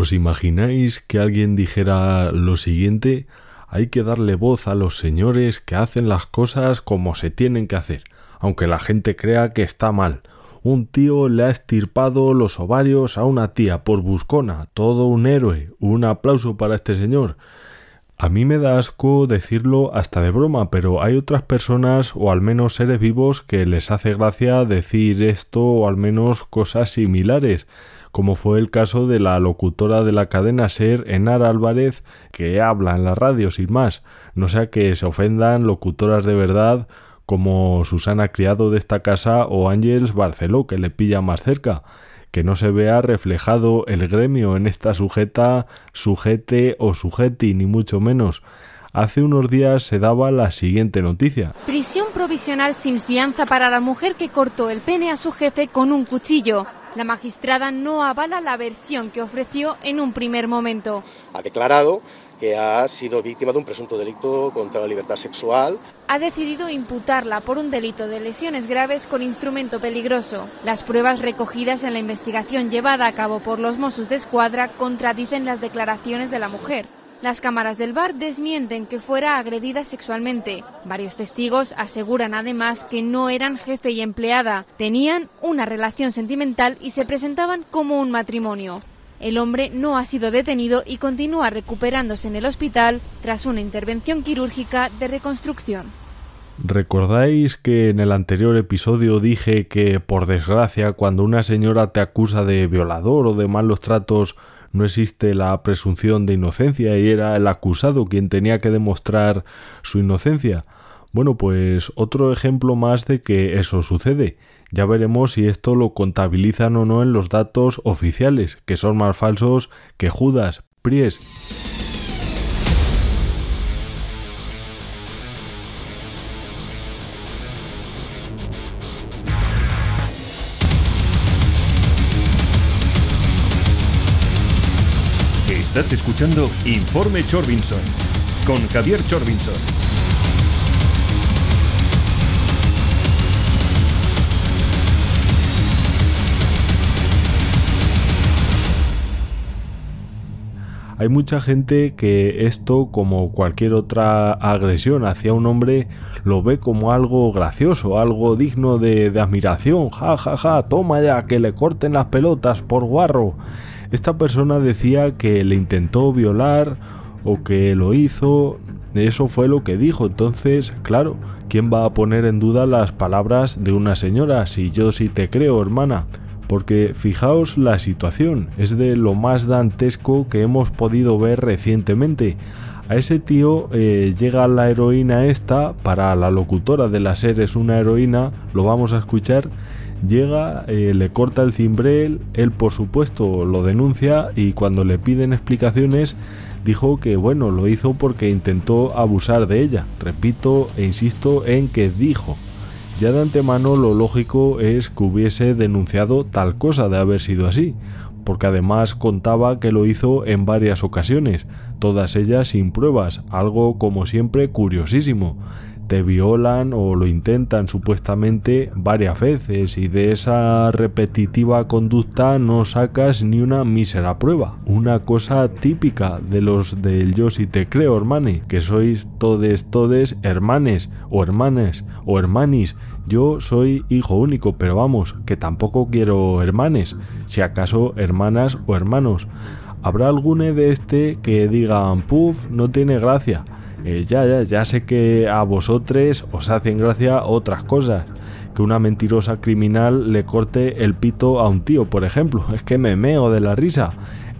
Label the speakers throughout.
Speaker 1: ¿Os imagináis que alguien dijera lo siguiente? Hay que darle voz a los señores que hacen las cosas como se tienen que hacer, aunque la gente crea que está mal. Un tío le ha estirpado los ovarios a una tía por buscona, todo un héroe. Un aplauso para este señor. A mí me da asco decirlo hasta de broma, pero hay otras personas o al menos seres vivos que les hace gracia decir esto o al menos cosas similares como fue el caso de la locutora de la cadena SER, Enara Álvarez, que habla en la radio sin más, no sea que se ofendan locutoras de verdad como Susana Criado de esta casa o Ángeles Barceló, que le pilla más cerca, que no se vea reflejado el gremio en esta sujeta, sujete o sujeti, ni mucho menos. Hace unos días se daba la siguiente noticia.
Speaker 2: Prisión provisional sin fianza para la mujer que cortó el pene a su jefe con un cuchillo. La magistrada no avala la versión que ofreció en un primer momento.
Speaker 3: Ha declarado que ha sido víctima de un presunto delito contra la libertad sexual.
Speaker 2: Ha decidido imputarla por un delito de lesiones graves con instrumento peligroso. Las pruebas recogidas en la investigación llevada a cabo por los Mossos de Escuadra contradicen las declaraciones de la mujer. Las cámaras del bar desmienten que fuera agredida sexualmente. Varios testigos aseguran además que no eran jefe y empleada, tenían una relación sentimental y se presentaban como un matrimonio. El hombre no ha sido detenido y continúa recuperándose en el hospital tras una intervención quirúrgica de reconstrucción.
Speaker 1: ¿Recordáis que en el anterior episodio dije que, por desgracia, cuando una señora te acusa de violador o de malos tratos, no existe la presunción de inocencia y era el acusado quien tenía que demostrar su inocencia. Bueno, pues otro ejemplo más de que eso sucede. Ya veremos si esto lo contabilizan o no en los datos oficiales, que son más falsos que Judas, Pries.
Speaker 4: Estás escuchando Informe Chorbinson con Javier Chorbinson.
Speaker 1: Hay mucha gente que esto, como cualquier otra agresión hacia un hombre, lo ve como algo gracioso, algo digno de, de admiración. Ja, ja, ja, toma ya, que le corten las pelotas por guarro. Esta persona decía que le intentó violar o que lo hizo, eso fue lo que dijo. Entonces, claro, ¿quién va a poner en duda las palabras de una señora? Si yo sí te creo, hermana. Porque fijaos la situación, es de lo más dantesco que hemos podido ver recientemente. A ese tío eh, llega la heroína esta, para la locutora de la serie es una heroína, lo vamos a escuchar, Llega, eh, le corta el cimbrel, él por supuesto lo denuncia y cuando le piden explicaciones dijo que bueno, lo hizo porque intentó abusar de ella. Repito e insisto en que dijo. Ya de antemano lo lógico es que hubiese denunciado tal cosa de haber sido así, porque además contaba que lo hizo en varias ocasiones, todas ellas sin pruebas, algo como siempre curiosísimo te violan o lo intentan supuestamente varias veces y de esa repetitiva conducta no sacas ni una mísera prueba. Una cosa típica de los del yo si te creo, hermane, que sois todes, todes hermanes o hermanes o hermanis. Yo soy hijo único, pero vamos, que tampoco quiero hermanes, si acaso hermanas o hermanos. ¿Habrá alguno de este que digan, puf, no tiene gracia? Eh, ya, ya, ya sé que a vosotros os hacen gracia otras cosas. Que una mentirosa criminal le corte el pito a un tío, por ejemplo. Es que me meo de la risa.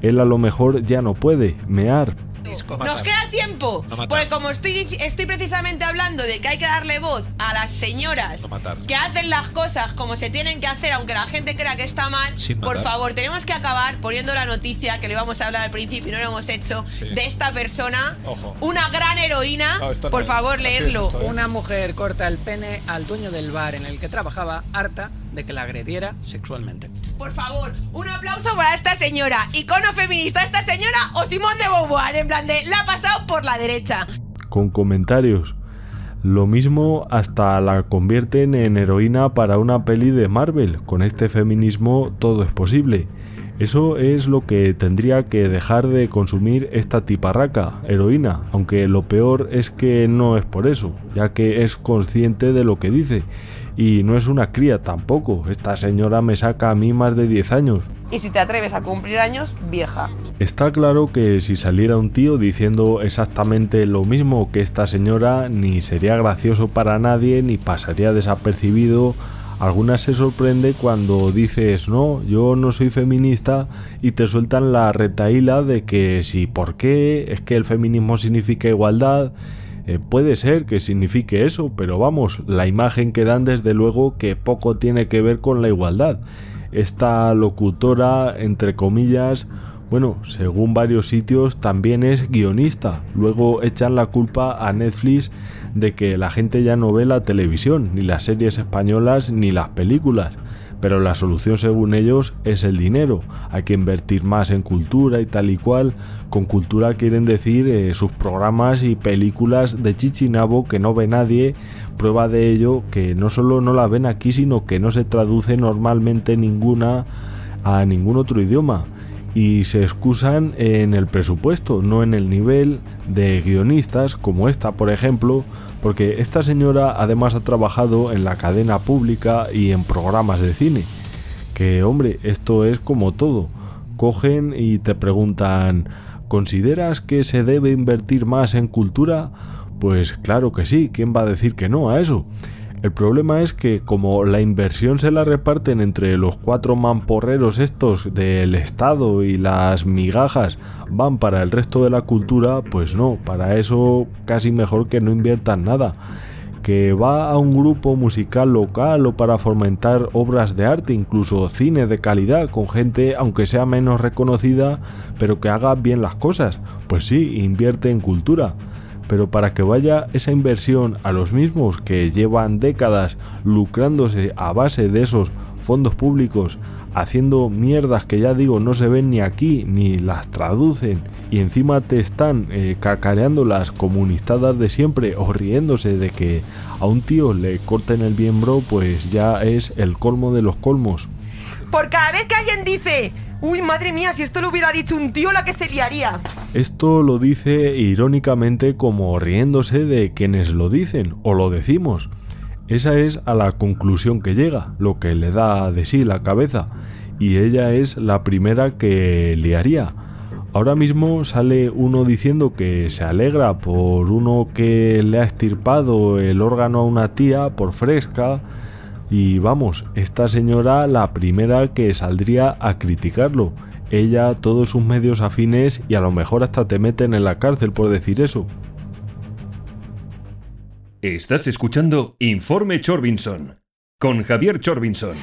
Speaker 1: Él a lo mejor ya no puede mear,
Speaker 5: nos queda tiempo. porque como estoy, estoy precisamente hablando de que hay que darle voz a las señoras que hacen las cosas como se tienen que hacer, aunque la gente crea que está mal, por favor, tenemos que acabar poniendo la noticia que le vamos a hablar al principio y no lo hemos hecho, de esta persona, una gran heroína. por favor, leerlo.
Speaker 6: Una mujer corta el pene al dueño del bar en el que trabajaba, harta de que la agrediera sexualmente.
Speaker 5: Por favor, un aplauso para esta señora. Icono feminista, esta señora o Simón de Beauvoir, en plan de la ha pasado por la derecha.
Speaker 1: Con comentarios. Lo mismo hasta la convierten en heroína para una peli de Marvel. Con este feminismo todo es posible. Eso es lo que tendría que dejar de consumir esta tiparraca, heroína, aunque lo peor es que no es por eso, ya que es consciente de lo que dice. Y no es una cría tampoco, esta señora me saca a mí más de 10 años.
Speaker 5: Y si te atreves a cumplir años, vieja.
Speaker 1: Está claro que si saliera un tío diciendo exactamente lo mismo que esta señora, ni sería gracioso para nadie, ni pasaría desapercibido Algunas se sorprende cuando dices no, yo no soy feminista y te sueltan la retaíla de que si por qué, es que el feminismo significa igualdad. Eh, puede ser que signifique eso, pero vamos, la imagen que dan desde luego que poco tiene que ver con la igualdad. Esta locutora, entre comillas, bueno, según varios sitios también es guionista. Luego echan la culpa a Netflix de que la gente ya no ve la televisión, ni las series españolas, ni las películas. Pero la solución según ellos es el dinero. Hay que invertir más en cultura y tal y cual. Con cultura quieren decir eh, sus programas y películas de chichinabo que no ve nadie. Prueba de ello que no solo no la ven aquí, sino que no se traduce normalmente ninguna a ningún otro idioma y se excusan en el presupuesto, no en el nivel de guionistas como esta, por ejemplo, porque esta señora además ha trabajado en la cadena pública y en programas de cine. Que hombre, esto es como todo. Cogen y te preguntan, ¿consideras que se debe invertir más en cultura? Pues claro que sí, ¿quién va a decir que no a eso? El problema es que como la inversión se la reparten entre los cuatro mamporreros estos del Estado y las migajas van para el resto de la cultura, pues no, para eso casi mejor que no inviertan nada. Que va a un grupo musical local o para fomentar obras de arte, incluso cine de calidad, con gente aunque sea menos reconocida, pero que haga bien las cosas. Pues sí, invierte en cultura pero para que vaya esa inversión a los mismos que llevan décadas lucrándose a base de esos fondos públicos, haciendo mierdas que ya digo no se ven ni aquí ni las traducen y encima te están eh, cacareando las comunistadas de siempre o riéndose de que a un tío le corten el miembro pues ya es el colmo de los colmos.
Speaker 5: Por cada vez que alguien dice Uy, madre mía, si esto lo hubiera dicho un tío, la que se liaría.
Speaker 1: Esto lo dice irónicamente como riéndose de quienes lo dicen o lo decimos. Esa es a la conclusión que llega, lo que le da de sí la cabeza, y ella es la primera que liaría. Ahora mismo sale uno diciendo que se alegra por uno que le ha estirpado el órgano a una tía por fresca, y vamos, esta señora la primera que saldría a criticarlo. Ella, todos sus medios afines y a lo mejor hasta te meten en la cárcel por decir eso.
Speaker 4: Estás escuchando Informe Chorbinson con Javier Chorbinson.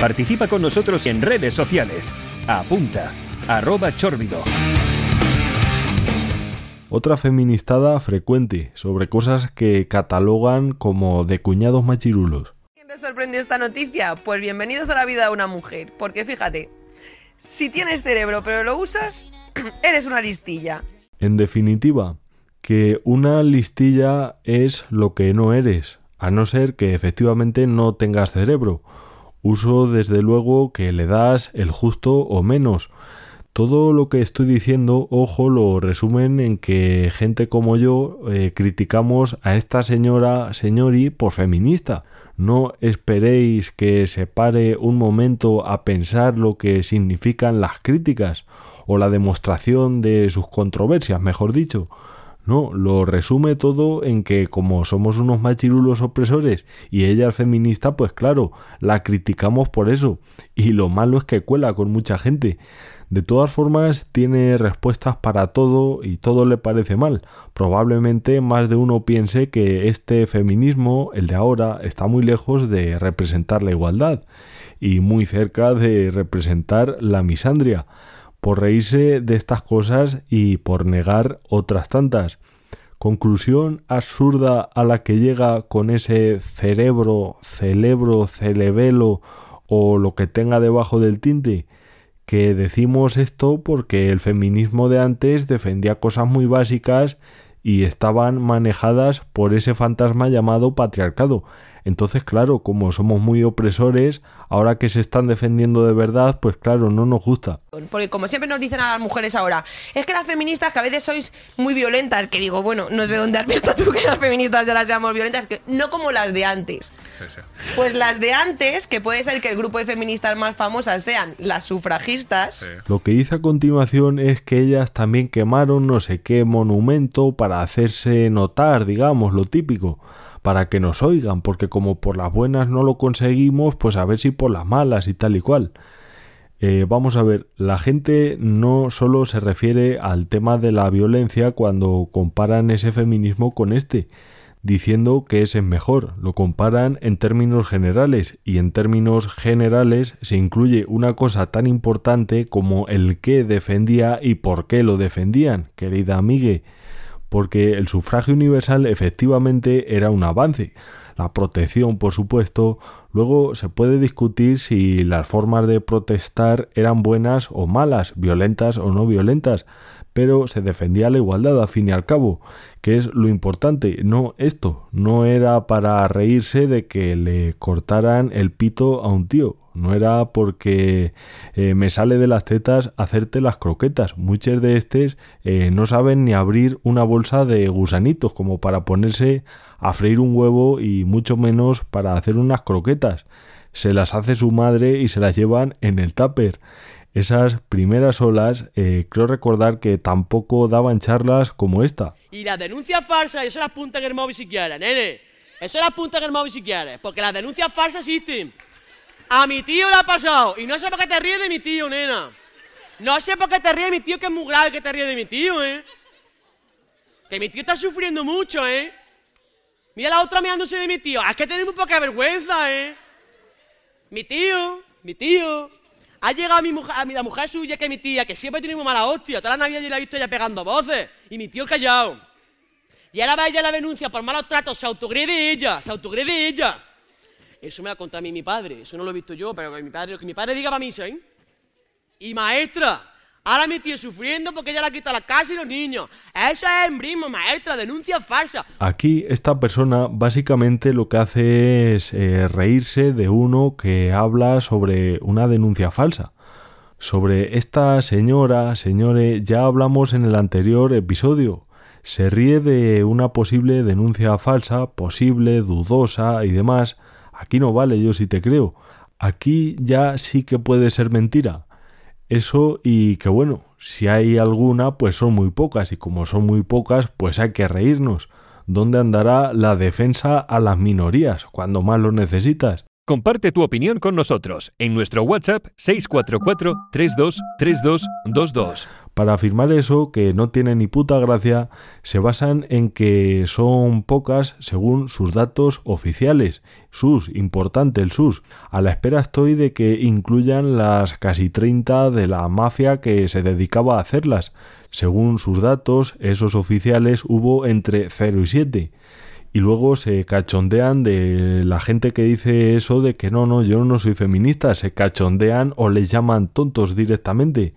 Speaker 4: Participa con nosotros en redes sociales. Apunta, arroba chorbido.
Speaker 1: Otra feministada frecuente sobre cosas que catalogan como de cuñados machirulos.
Speaker 5: ¿Quién te sorprendió esta noticia? Pues bienvenidos a la vida de una mujer. Porque fíjate, si tienes cerebro pero lo usas, eres una listilla.
Speaker 1: En definitiva, que una listilla es lo que no eres, a no ser que efectivamente no tengas cerebro. Uso desde luego que le das el justo o menos, todo lo que estoy diciendo, ojo, lo resumen en que gente como yo eh, criticamos a esta señora, señori, por feminista. No esperéis que se pare un momento a pensar lo que significan las críticas o la demostración de sus controversias, mejor dicho. No, lo resume todo en que como somos unos machirulos opresores y ella es feminista, pues claro, la criticamos por eso. Y lo malo es que cuela con mucha gente. De todas formas, tiene respuestas para todo y todo le parece mal. Probablemente más de uno piense que este feminismo, el de ahora, está muy lejos de representar la igualdad y muy cerca de representar la misandria, por reírse de estas cosas y por negar otras tantas. Conclusión absurda a la que llega con ese cerebro, celebro, celebelo o lo que tenga debajo del tinte que decimos esto porque el feminismo de antes defendía cosas muy básicas y estaban manejadas por ese fantasma llamado patriarcado. Entonces, claro, como somos muy opresores, ahora que se están defendiendo de verdad, pues claro, no nos gusta.
Speaker 5: Porque como siempre nos dicen a las mujeres ahora, es que las feministas que a veces sois muy violentas, que digo, bueno, no sé dónde has visto tú que las feministas ya las llamamos violentas, que no como las de antes. Pues las de antes, que puede ser que el grupo de feministas más famosas sean las sufragistas.
Speaker 1: Lo que dice a continuación es que ellas también quemaron no sé qué monumento para hacerse notar, digamos, lo típico para que nos oigan, porque como por las buenas no lo conseguimos, pues a ver si por las malas y tal y cual. Eh, vamos a ver, la gente no solo se refiere al tema de la violencia cuando comparan ese feminismo con este, diciendo que ese es mejor, lo comparan en términos generales y en términos generales se incluye una cosa tan importante como el qué defendía y por qué lo defendían, querida amigue porque el sufragio universal efectivamente era un avance. La protección, por supuesto, luego se puede discutir si las formas de protestar eran buenas o malas, violentas o no violentas, pero se defendía la igualdad a fin y al cabo, que es lo importante, no esto, no era para reírse de que le cortaran el pito a un tío, no era porque eh, me sale de las tetas hacerte las croquetas. Muchos de estos eh, no saben ni abrir una bolsa de gusanitos como para ponerse a freír un huevo y mucho menos para hacer unas croquetas. Se las hace su madre y se las llevan en el tupper. Esas primeras olas, eh, creo recordar que tampoco daban charlas como esta.
Speaker 7: Y la denuncia falsa, eso las punta en el móvil si nene. Eso las punta en el móvil si quieres, porque las denuncias falsas existen. A mi tío le ha pasado. Y no sé por qué te ríes de mi tío, nena. No sé por qué te ríes de mi tío, que es muy grave que te ríes de mi tío, ¿eh? Que mi tío está sufriendo mucho, ¿eh? Mira la otra mirándose de mi tío. Es que tenemos poca vergüenza, ¿eh? Mi tío, mi tío. Ha llegado a mi mujer, a mi, la mujer suya, que es mi tía, que siempre tiene muy mala hostia. Toda la Navidad yo la he visto ya pegando voces. Y mi tío callado. Y ahora va ella la denuncia por malos tratos. Se autogrede ella, se autogrede ella. Eso me ha contado a mí mi padre, eso no lo he visto yo, pero que mi padre, lo que mi padre diga para mí, ¿eh? Y maestra, ahora mi tío sufriendo porque ella le quita la casa y los niños. Eso es embrismo, maestra, denuncia falsa.
Speaker 1: Aquí esta persona básicamente lo que hace es eh, reírse de uno que habla sobre una denuncia falsa. Sobre esta señora, señores, ya hablamos en el anterior episodio. Se ríe de una posible denuncia falsa, posible, dudosa y demás, Aquí no vale, yo sí te creo. Aquí ya sí que puede ser mentira. Eso y que bueno, si hay alguna, pues son muy pocas y como son muy pocas, pues hay que reírnos. ¿Dónde andará la defensa a las minorías cuando más lo necesitas?
Speaker 4: Comparte tu opinión con nosotros en nuestro WhatsApp 644 323222.
Speaker 1: Para afirmar eso, que no tiene ni puta gracia, se basan en que son pocas según sus datos oficiales. SUS, importante el SUS. A la espera estoy de que incluyan las casi 30 de la mafia que se dedicaba a hacerlas. Según sus datos, esos oficiales hubo entre 0 y 7 y luego se cachondean de la gente que dice eso de que no, no, yo no soy feminista, se cachondean o les llaman tontos directamente.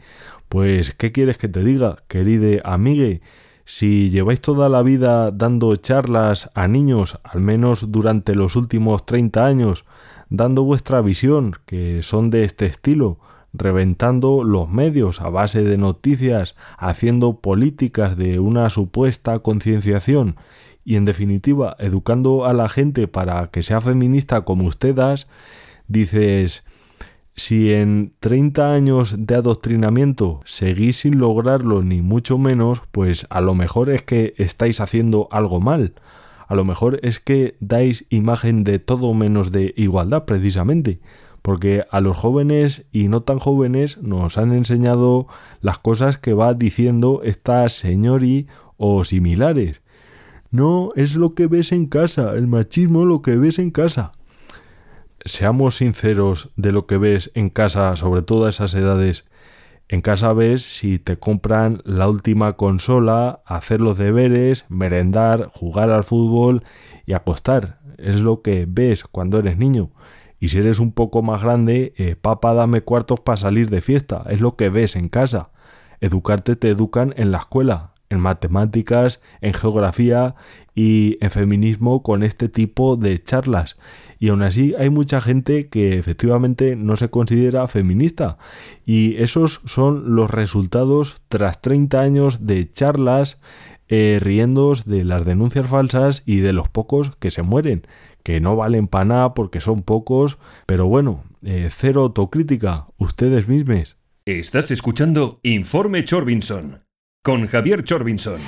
Speaker 1: Pues, ¿qué quieres que te diga, querida amigue? Si lleváis toda la vida dando charlas a niños, al menos durante los últimos 30 años, dando vuestra visión, que son de este estilo, reventando los medios a base de noticias, haciendo políticas de una supuesta concienciación y en definitiva educando a la gente para que sea feminista como ustedes, dices, si en 30 años de adoctrinamiento seguís sin lograrlo ni mucho menos, pues a lo mejor es que estáis haciendo algo mal. A lo mejor es que dais imagen de todo menos de igualdad precisamente, porque a los jóvenes y no tan jóvenes nos han enseñado las cosas que va diciendo esta señori o similares. No, es lo que ves en casa, el machismo lo que ves en casa. Seamos sinceros de lo que ves en casa, sobre todo a esas edades. En casa ves si te compran la última consola, hacer los deberes, merendar, jugar al fútbol y acostar. Es lo que ves cuando eres niño. Y si eres un poco más grande, eh, papá dame cuartos para salir de fiesta. Es lo que ves en casa. Educarte te educan en la escuela, en matemáticas, en geografía y en feminismo con este tipo de charlas. Y aún así hay mucha gente que efectivamente no se considera feminista. Y esos son los resultados tras 30 años de charlas eh, riendos de las denuncias falsas y de los pocos que se mueren, que no valen para nada porque son pocos, pero bueno, eh, cero autocrítica, ustedes mismos.
Speaker 4: Estás escuchando Informe Chorbinson con Javier Chorbinson.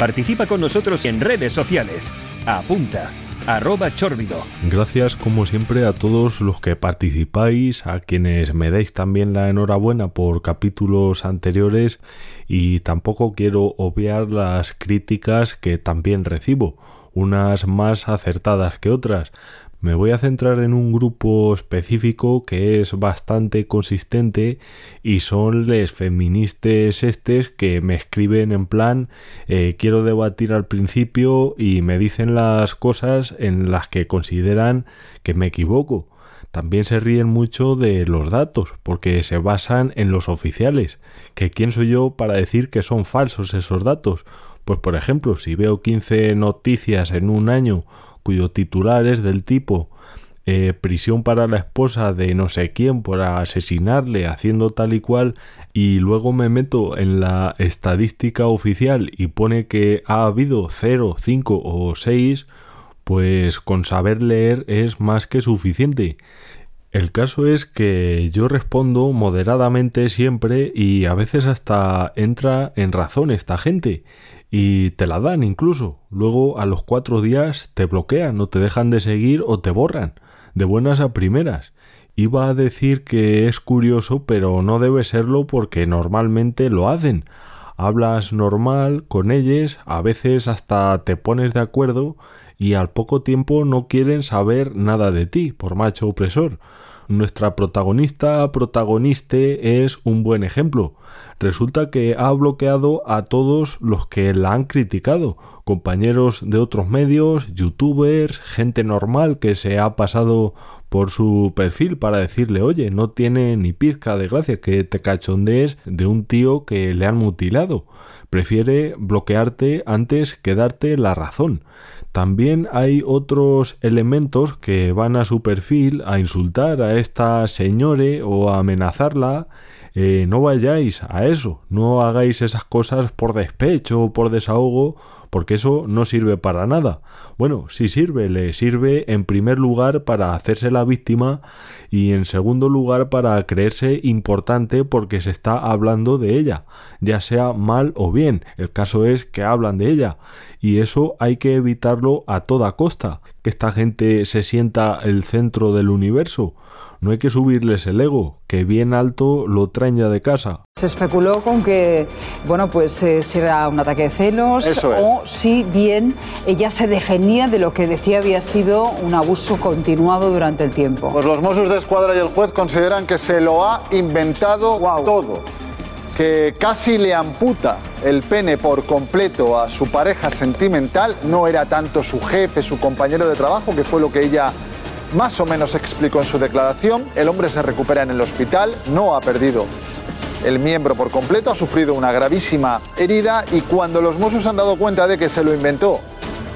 Speaker 4: Participa con nosotros en redes sociales. Apunta arroba chorbido.
Speaker 1: Gracias como siempre a todos los que participáis, a quienes me dais también la enhorabuena por capítulos anteriores y tampoco quiero obviar las críticas que también recibo, unas más acertadas que otras, me voy a centrar en un grupo específico que es bastante consistente y son les feministas estes que me escriben en plan eh, quiero debatir al principio y me dicen las cosas en las que consideran que me equivoco. También se ríen mucho de los datos, porque se basan en los oficiales. ¿Que quién soy yo para decir que son falsos esos datos? Pues por ejemplo, si veo 15 noticias en un año cuyo titular es del tipo eh, prisión para la esposa de no sé quién por asesinarle haciendo tal y cual y luego me meto en la estadística oficial y pone que ha habido 0, 5 o 6, pues con saber leer es más que suficiente. El caso es que yo respondo moderadamente siempre y a veces hasta entra en razón esta gente y te la dan incluso. Luego a los cuatro días te bloquean o te dejan de seguir o te borran, de buenas a primeras. Iba a decir que es curioso, pero no debe serlo porque normalmente lo hacen. Hablas normal con ellos, a veces hasta te pones de acuerdo y al poco tiempo no quieren saber nada de ti, por macho opresor. Nuestra protagonista protagoniste es un buen ejemplo. Resulta que ha bloqueado a todos los que la han criticado, compañeros de otros medios, youtubers, gente normal que se ha pasado por su perfil para decirle, oye, no tiene ni pizca de gracia que te cachondees de un tío que le han mutilado. Prefiere bloquearte antes que darte la razón. También hay otros elementos que van a su perfil a insultar a esta señore o a amenazarla. Eh, no vayáis a eso, no hagáis esas cosas por despecho o por desahogo porque eso no sirve para nada. Bueno, sí sirve, le sirve en primer lugar para hacerse la víctima y en segundo lugar para creerse importante porque se está hablando de ella, ya sea mal o bien. El caso es que hablan de ella y eso hay que evitarlo a toda costa, que esta gente se sienta el centro del universo no hay que subirles el ego, que bien alto lo traen ya de casa.
Speaker 8: Se especuló con que, bueno, pues eh, si era un ataque de celos o si bien ella se defendía de lo que decía había sido un abuso continuado durante el tiempo.
Speaker 9: Pues los Mossos de Escuadra y el juez consideran que se lo ha inventado todo que casi le amputa el pene por completo a su pareja sentimental, no era tanto su jefe, su compañero de trabajo, que fue lo que ella más o menos explicó en su declaración. El hombre se recupera en el hospital, no ha perdido el miembro por completo, ha sufrido una gravísima herida y cuando los Mossos han dado cuenta de que se lo inventó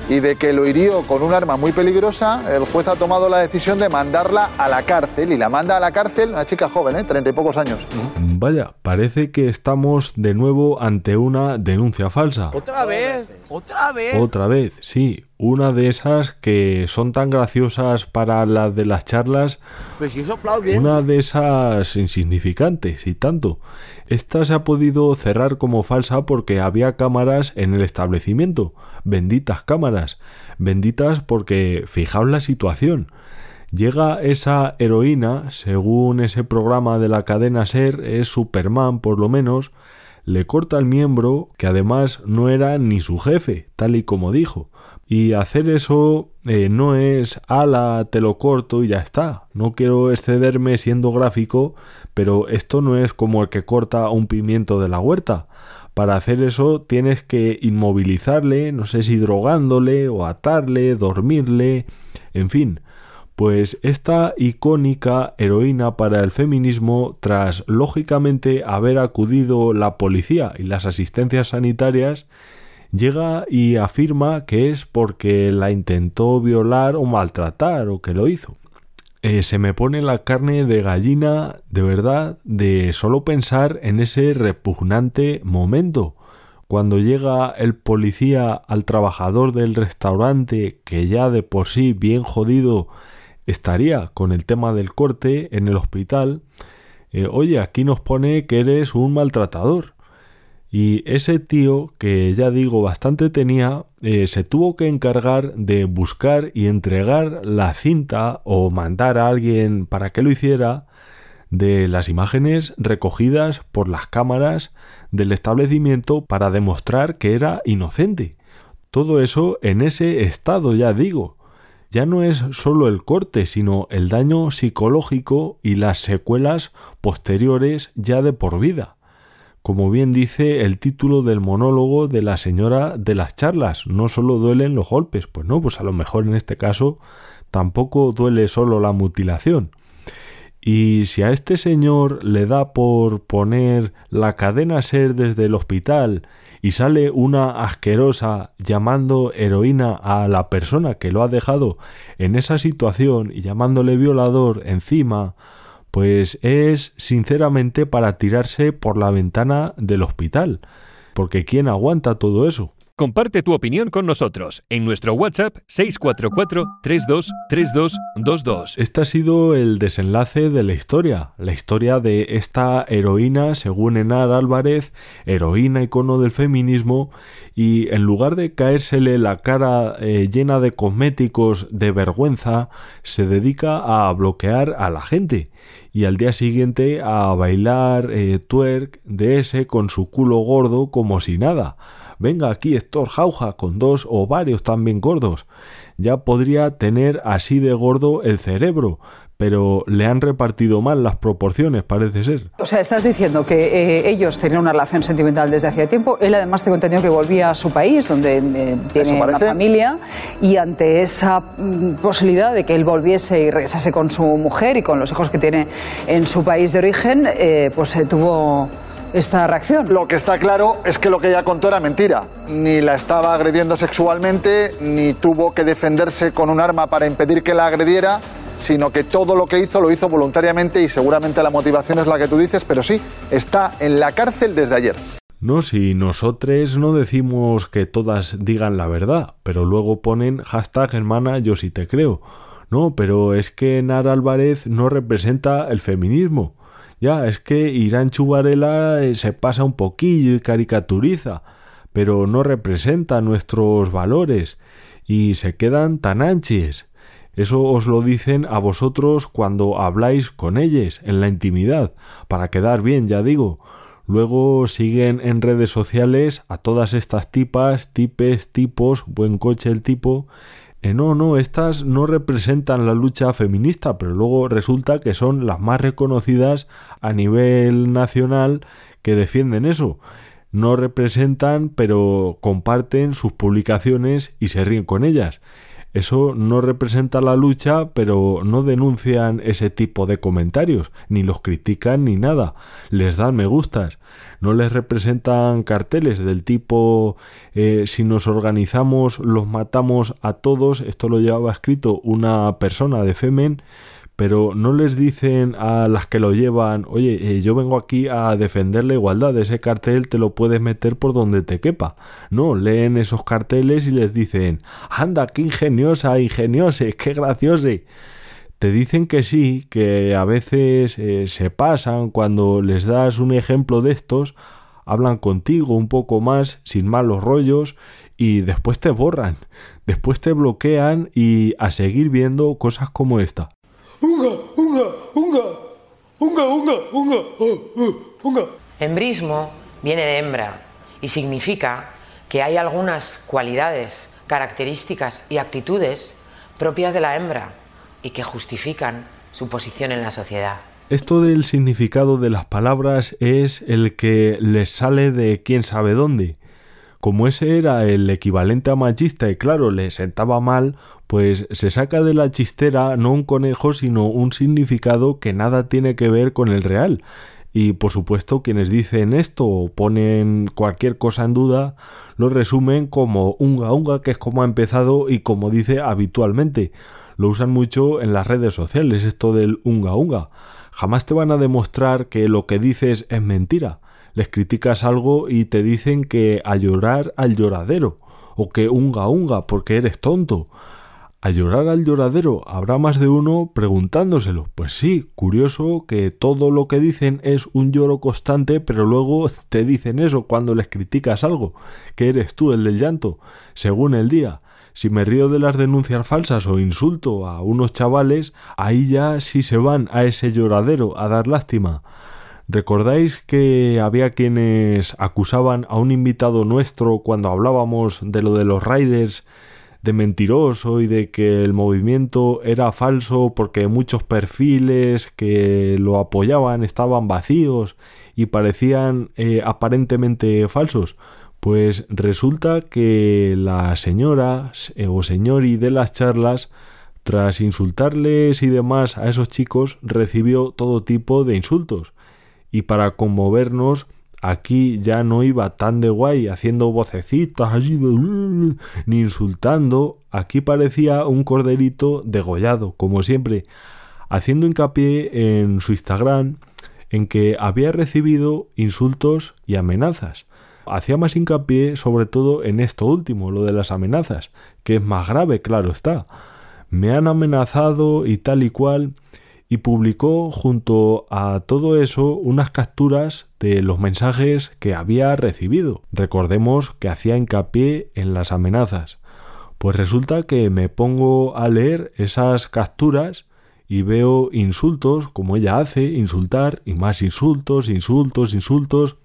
Speaker 9: y de que lo hirió con un arma muy peligrosa, el juez ha tomado la decisión de mandarla a la cárcel y la manda a la cárcel una chica joven, ¿eh? treinta y pocos años.
Speaker 1: Vaya, parece que estamos de nuevo ante una denuncia falsa.
Speaker 7: Otra vez, otra vez.
Speaker 1: Otra vez, sí, una de esas que son tan graciosas para las de las charlas,
Speaker 7: pues si eso aplaude.
Speaker 1: una de esas insignificantes y tanto. Esta se ha podido cerrar como falsa porque había cámaras en el establecimiento, benditas cámaras, benditas porque fijaos la situación. Llega esa heroína, según ese programa de la cadena Ser, es Superman por lo menos, le corta el miembro, que además no era ni su jefe, tal y como dijo. Y hacer eso eh, no es ala, te lo corto y ya está. No quiero excederme siendo gráfico, pero esto no es como el que corta un pimiento de la huerta. Para hacer eso tienes que inmovilizarle, no sé si drogándole o atarle, dormirle, en fin. Pues esta icónica heroína para el feminismo, tras lógicamente haber acudido la policía y las asistencias sanitarias, llega y afirma que es porque la intentó violar o maltratar o que lo hizo. Eh, se me pone la carne de gallina de verdad de solo pensar en ese repugnante momento cuando llega el policía al trabajador del restaurante que ya de por sí bien jodido estaría con el tema del corte en el hospital, eh, oye, aquí nos pone que eres un maltratador. Y ese tío, que ya digo bastante tenía, eh, se tuvo que encargar de buscar y entregar la cinta o mandar a alguien para que lo hiciera de las imágenes recogidas por las cámaras del establecimiento para demostrar que era inocente. Todo eso en ese estado, ya digo. Ya no es solo el corte, sino el daño psicológico y las secuelas posteriores ya de por vida como bien dice el título del monólogo de la señora de las charlas, no solo duelen los golpes, pues no, pues a lo mejor en este caso tampoco duele solo la mutilación. Y si a este señor le da por poner la cadena ser desde el hospital y sale una asquerosa llamando heroína a la persona que lo ha dejado en esa situación y llamándole violador encima, pues es sinceramente para tirarse por la ventana del hospital. Porque ¿quién aguanta todo eso?
Speaker 4: Comparte tu opinión con nosotros en nuestro WhatsApp 644-323222.
Speaker 1: Este ha sido el desenlace de la historia, la historia de esta heroína, según Enar Álvarez, heroína icono del feminismo, y en lugar de caérsele la cara eh, llena de cosméticos de vergüenza, se dedica a bloquear a la gente y al día siguiente a bailar eh, twerk de ese con su culo gordo como si nada venga aquí Héctor Jauja con dos o varios también gordos. Ya podría tener así de gordo el cerebro, pero le han repartido mal las proporciones, parece ser.
Speaker 8: O sea, estás diciendo que eh, ellos tenían una relación sentimental desde hacía tiempo. Él además tengo entendido que volvía a su país, donde eh, tiene una familia, y ante esa mm, posibilidad de que él volviese y regresase con su mujer y con los hijos que tiene en su país de origen, eh, pues se tuvo esta reacción.
Speaker 9: Lo que está claro es que lo que ella contó era mentira. Ni la estaba agrediendo sexualmente, ni tuvo que defenderse con un arma para impedir que la agrediera, sino que todo lo que hizo lo hizo voluntariamente y seguramente la motivación es la que tú dices, pero sí, está en la cárcel desde ayer.
Speaker 1: No, si nosotros no decimos que todas digan la verdad, pero luego ponen hashtag hermana yo sí te creo. No, pero es que Nara Álvarez no representa el feminismo. Ya, es que Irán Chubarela eh, se pasa un poquillo y caricaturiza, pero no representa nuestros valores y se quedan tan anches. Eso os lo dicen a vosotros cuando habláis con ellos en la intimidad, para quedar bien, ya digo. Luego siguen en redes sociales a todas estas tipas, tipes, tipos, buen coche el tipo, eh, no, no, estas no representan la lucha feminista, pero luego resulta que son las más reconocidas a nivel nacional que defienden eso. No representan, pero comparten sus publicaciones y se ríen con ellas. Eso no representa la lucha, pero no denuncian ese tipo de comentarios, ni los critican ni nada. Les dan me gustas. No les representan carteles del tipo eh, si nos organizamos los matamos a todos. Esto lo llevaba escrito una persona de Femen pero no les dicen a las que lo llevan, oye, eh, yo vengo aquí a defender la igualdad, ese cartel te lo puedes meter por donde te quepa. No, leen esos carteles y les dicen, anda, qué ingeniosa, ingeniosa, qué graciosa. Te dicen que sí, que a veces eh, se pasan cuando les das un ejemplo de estos, hablan contigo un poco más, sin malos rollos, y después te borran, después te bloquean y a seguir viendo cosas como esta. Unga, unga, unga,
Speaker 10: unga, unga, unga, unga. Embrismo viene de hembra y significa que hay algunas cualidades, características y actitudes propias de la hembra y que justifican su posición en la sociedad.
Speaker 1: Esto del significado de las palabras es el que les sale de quién sabe dónde. Como ese era el equivalente a machista y claro, le sentaba mal, pues se saca de la chistera no un conejo, sino un significado que nada tiene que ver con el real. Y por supuesto, quienes dicen esto o ponen cualquier cosa en duda, lo resumen como unga unga, que es como ha empezado y como dice habitualmente. Lo usan mucho en las redes sociales, esto del unga unga. Jamás te van a demostrar que lo que dices es mentira les criticas algo y te dicen que a llorar al lloradero, o que unga unga porque eres tonto. A llorar al lloradero habrá más de uno preguntándoselo. Pues sí, curioso que todo lo que dicen es un lloro constante, pero luego te dicen eso cuando les criticas algo, que eres tú el del llanto, según el día. Si me río de las denuncias falsas o insulto a unos chavales, ahí ya sí se van a ese lloradero a dar lástima. ¿Recordáis que había quienes acusaban a un invitado nuestro cuando hablábamos de lo de los Riders de mentiroso y de que el movimiento era falso porque muchos perfiles que lo apoyaban estaban vacíos y parecían eh, aparentemente falsos? Pues resulta que la señora eh, o señori de las charlas tras insultarles y demás a esos chicos recibió todo tipo de insultos y para conmovernos aquí ya no iba tan de guay haciendo vocecitas allí ni insultando, aquí parecía un corderito degollado, como siempre, haciendo hincapié en su Instagram en que había recibido insultos y amenazas. Hacía más hincapié sobre todo en esto último, lo de las amenazas, que es más grave, claro está. Me han amenazado y tal y cual, y publicó junto a todo eso unas capturas de los mensajes que había recibido. Recordemos que hacía hincapié en las amenazas. Pues resulta que me pongo a leer esas capturas y veo insultos, como ella hace, insultar y más insultos, insultos, insultos.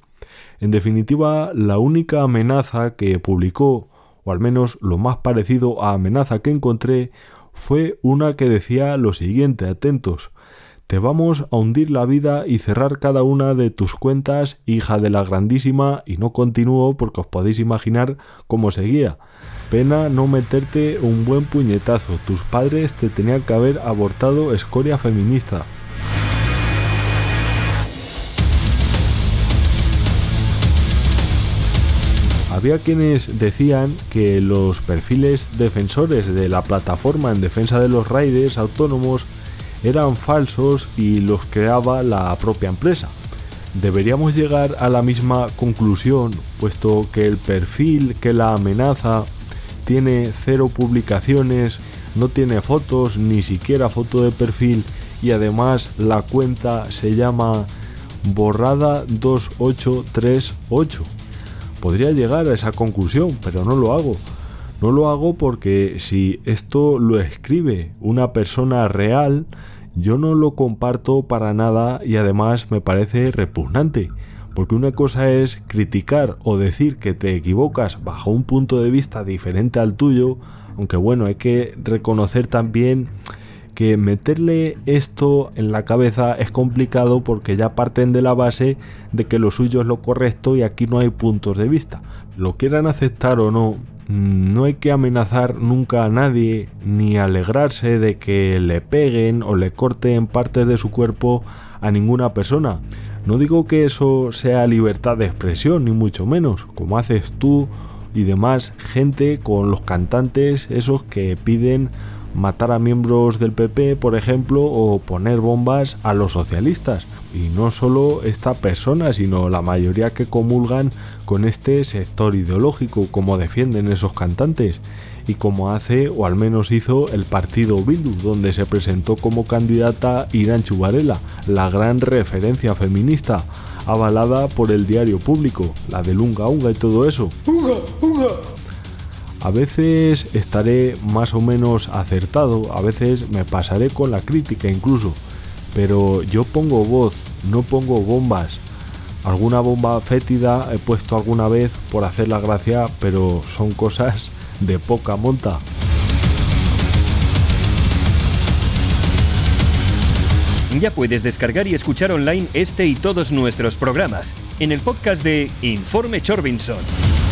Speaker 1: En definitiva, la única amenaza que publicó, o al menos lo más parecido a amenaza que encontré, fue una que decía lo siguiente, atentos, te vamos a hundir la vida y cerrar cada una de tus cuentas, hija de la grandísima, y no continúo porque os podéis imaginar cómo seguía. Pena no meterte un buen puñetazo, tus padres te tenían que haber abortado escoria feminista. Había quienes decían que los perfiles defensores de la plataforma en defensa de los raiders autónomos eran falsos y los creaba la propia empresa. Deberíamos llegar a la misma conclusión, puesto que el perfil que la amenaza tiene cero publicaciones, no tiene fotos, ni siquiera foto de perfil y además la cuenta se llama borrada 2838. Podría llegar a esa conclusión, pero no lo hago. No lo hago porque si esto lo escribe una persona real, yo no lo comparto para nada y además me parece repugnante. Porque una cosa es criticar o decir que te equivocas bajo un punto de vista diferente al tuyo, aunque bueno, hay que reconocer también que meterle esto en la cabeza es complicado porque ya parten de la base de que lo suyo es lo correcto y aquí no hay puntos de vista. Lo quieran aceptar o no, no hay que amenazar nunca a nadie ni alegrarse de que le peguen o le corten partes de su cuerpo a ninguna persona. No digo que eso sea libertad de expresión, ni mucho menos, como haces tú y demás gente con los cantantes esos que piden matar a miembros del PP, por ejemplo, o poner bombas a los socialistas. Y no solo esta persona, sino la mayoría que comulgan con este sector ideológico, como defienden esos cantantes, y como hace, o al menos hizo, el partido Bildu, donde se presentó como candidata Irán Chubarela, la gran referencia feminista, avalada por el diario público, la de Lunga Unga y todo eso. A veces estaré más o menos acertado, a veces me pasaré con la crítica incluso pero yo pongo voz, no pongo bombas. Alguna bomba fétida he puesto alguna vez por hacer la gracia, pero son cosas de poca monta.
Speaker 4: Ya puedes descargar y escuchar online este y todos nuestros programas en el podcast de Informe Chorbinson